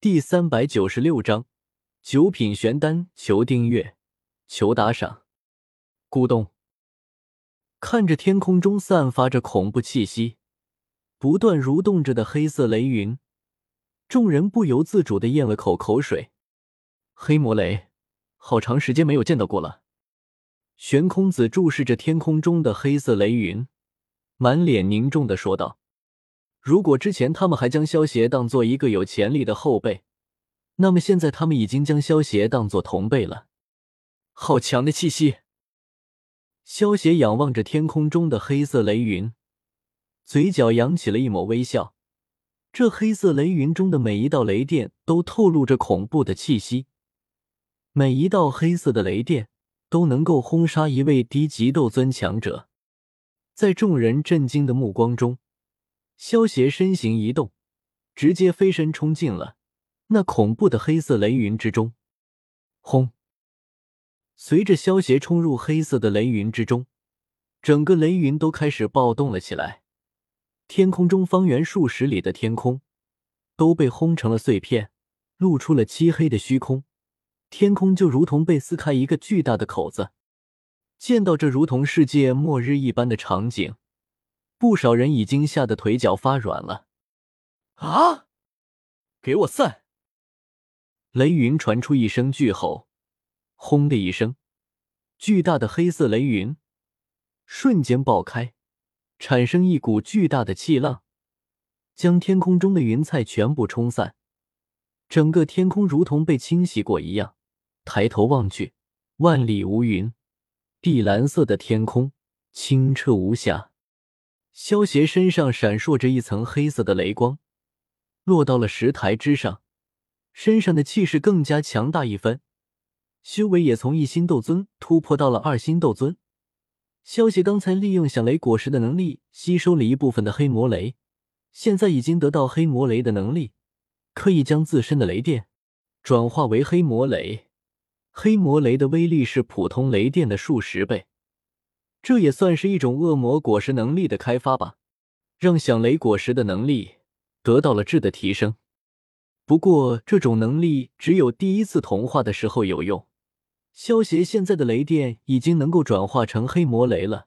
第三百九十六章九品玄丹，求订阅，求打赏。咕咚！看着天空中散发着恐怖气息、不断蠕动着的黑色雷云，众人不由自主的咽了口口水。黑魔雷，好长时间没有见到过了。玄空子注视着天空中的黑色雷云，满脸凝重的说道。如果之前他们还将萧协当做一个有潜力的后辈，那么现在他们已经将萧协当做同辈了。好强的气息！萧协仰望着天空中的黑色雷云，嘴角扬起了一抹微笑。这黑色雷云中的每一道雷电都透露着恐怖的气息，每一道黑色的雷电都能够轰杀一位低级斗尊强者。在众人震惊的目光中。萧协身形一动，直接飞身冲进了那恐怖的黑色雷云之中。轰！随着萧协冲入黑色的雷云之中，整个雷云都开始暴动了起来。天空中方圆数十里的天空都被轰成了碎片，露出了漆黑的虚空。天空就如同被撕开一个巨大的口子。见到这如同世界末日一般的场景。不少人已经吓得腿脚发软了。啊！给我散！雷云传出一声巨吼，轰的一声，巨大的黑色雷云瞬间爆开，产生一股巨大的气浪，将天空中的云彩全部冲散。整个天空如同被清洗过一样。抬头望去，万里无云，碧蓝色的天空清澈无瑕。萧协身上闪烁着一层黑色的雷光，落到了石台之上，身上的气势更加强大一分，修为也从一星斗尊突破到了二星斗尊。萧协刚才利用响雷果实的能力吸收了一部分的黑魔雷，现在已经得到黑魔雷的能力，可以将自身的雷电转化为黑魔雷。黑魔雷的威力是普通雷电的数十倍。这也算是一种恶魔果实能力的开发吧，让响雷果实的能力得到了质的提升。不过，这种能力只有第一次同化的时候有用。萧协现在的雷电已经能够转化成黑魔雷了，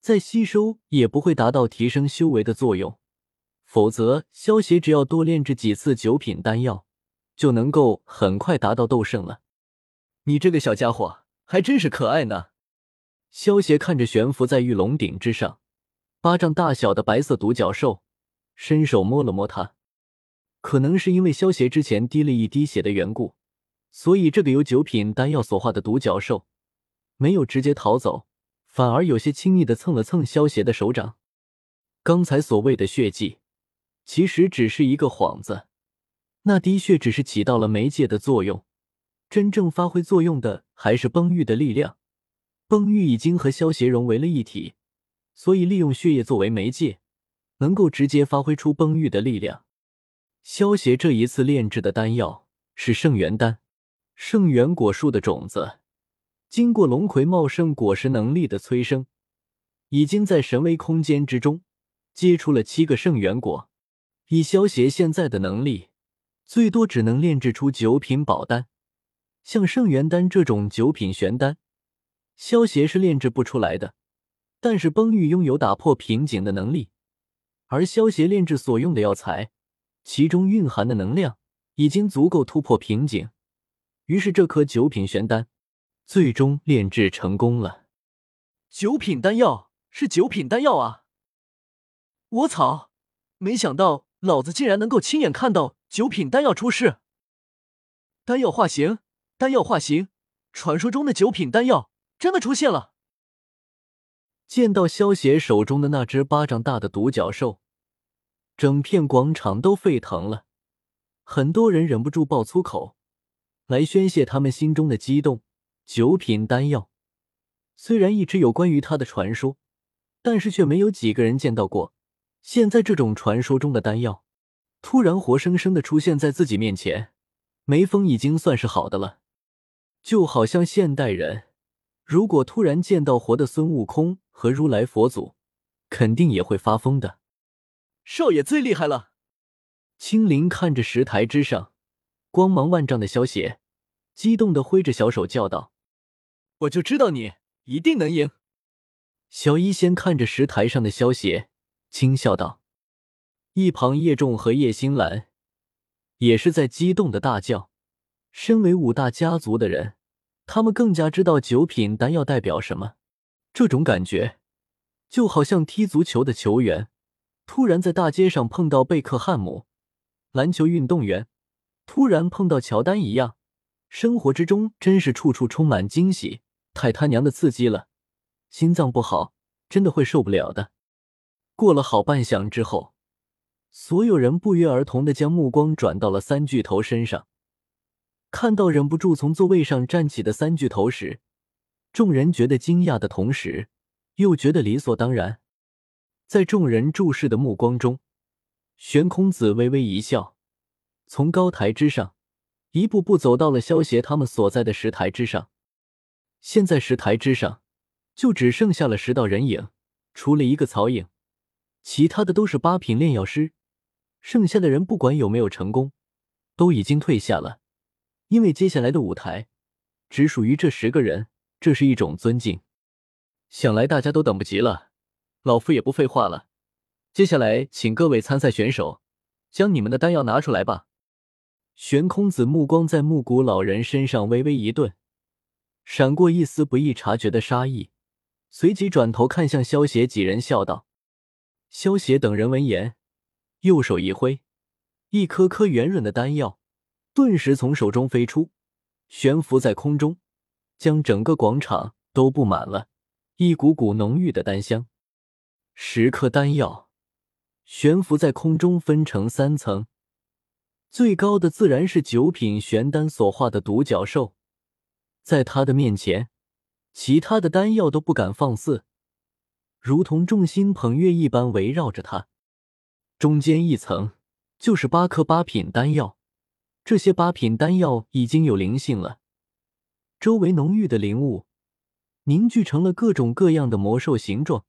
再吸收也不会达到提升修为的作用。否则，萧协只要多炼制几次九品丹药，就能够很快达到斗圣了。你这个小家伙还真是可爱呢。萧协看着悬浮在玉龙顶之上、巴掌大小的白色独角兽，伸手摸了摸它。可能是因为萧协之前滴了一滴血的缘故，所以这个由九品丹药所化的独角兽没有直接逃走，反而有些轻易的蹭了蹭萧协的手掌。刚才所谓的血迹，其实只是一个幌子，那滴血只是起到了媒介的作用，真正发挥作用的还是崩玉的力量。崩玉已经和萧协融为了一体，所以利用血液作为媒介，能够直接发挥出崩玉的力量。萧协这一次炼制的丹药是圣元丹，圣元果树的种子，经过龙葵茂盛果实能力的催生，已经在神威空间之中结出了七个圣元果。以萧协现在的能力，最多只能炼制出九品宝丹，像圣元丹这种九品玄丹。萧协是炼制不出来的，但是崩玉拥有打破瓶颈的能力，而萧协炼制所用的药材，其中蕴含的能量已经足够突破瓶颈，于是这颗九品玄丹最终炼制成功了。九品丹药是九品丹药啊！我操，没想到老子竟然能够亲眼看到九品丹药出世！丹药化形，丹药化形，传说中的九品丹药。真的出现了！见到萧协手中的那只巴掌大的独角兽，整片广场都沸腾了，很多人忍不住爆粗口，来宣泄他们心中的激动。九品丹药，虽然一直有关于它的传说，但是却没有几个人见到过。现在这种传说中的丹药，突然活生生的出现在自己面前，没疯已经算是好的了。就好像现代人。如果突然见到活的孙悟空和如来佛祖，肯定也会发疯的。少爷最厉害了！青灵看着石台之上光芒万丈的萧邪激动的挥着小手叫道：“我就知道你一定能赢！”小医仙看着石台上的萧邪，轻笑道。一旁叶仲和叶星兰也是在激动的大叫。身为五大家族的人，他们更加知道九品丹药代表什么。这种感觉，就好像踢足球的球员突然在大街上碰到贝克汉姆，篮球运动员突然碰到乔丹一样。生活之中真是处处充满惊喜，太他娘的刺激了！心脏不好，真的会受不了的。过了好半晌之后。所有人不约而同的将目光转到了三巨头身上，看到忍不住从座位上站起的三巨头时，众人觉得惊讶的同时，又觉得理所当然。在众人注视的目光中，玄空子微微一笑，从高台之上一步步走到了萧协他们所在的石台之上。现在石台之上就只剩下了十道人影，除了一个曹影，其他的都是八品炼药师。剩下的人不管有没有成功，都已经退下了，因为接下来的舞台只属于这十个人，这是一种尊敬。想来大家都等不及了，老夫也不废话了，接下来请各位参赛选手将你们的丹药拿出来吧。玄空子目光在木谷老人身上微微一顿，闪过一丝不易察觉的杀意，随即转头看向萧邪几人，笑道：“萧邪等人闻言。”右手一挥，一颗颗圆润的丹药顿时从手中飞出，悬浮在空中，将整个广场都布满了一股股浓郁的丹香。十颗丹药悬浮在空中，分成三层，最高的自然是九品玄丹所化的独角兽，在他的面前，其他的丹药都不敢放肆，如同众星捧月一般围绕着他。中间一层就是八颗八品丹药，这些八品丹药已经有灵性了，周围浓郁的灵雾凝聚成了各种各样的魔兽形状。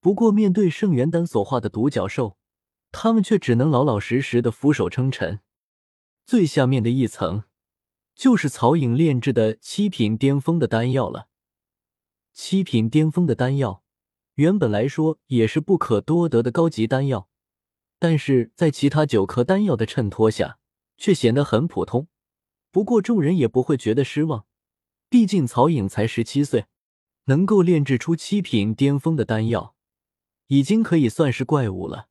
不过，面对圣元丹所化的独角兽，他们却只能老老实实的俯首称臣。最下面的一层就是曹颖炼制的七品巅峰的丹药了。七品巅峰的丹药，原本来说也是不可多得的高级丹药。但是在其他九颗丹药的衬托下，却显得很普通。不过众人也不会觉得失望，毕竟曹颖才十七岁，能够炼制出七品巅峰的丹药，已经可以算是怪物了。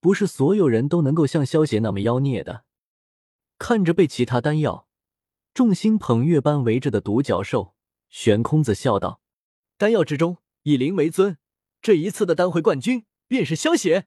不是所有人都能够像萧邪那么妖孽的。看着被其他丹药众星捧月般围着的独角兽，悬空子笑道：“丹药之中以灵为尊，这一次的丹会冠军便是萧邪。”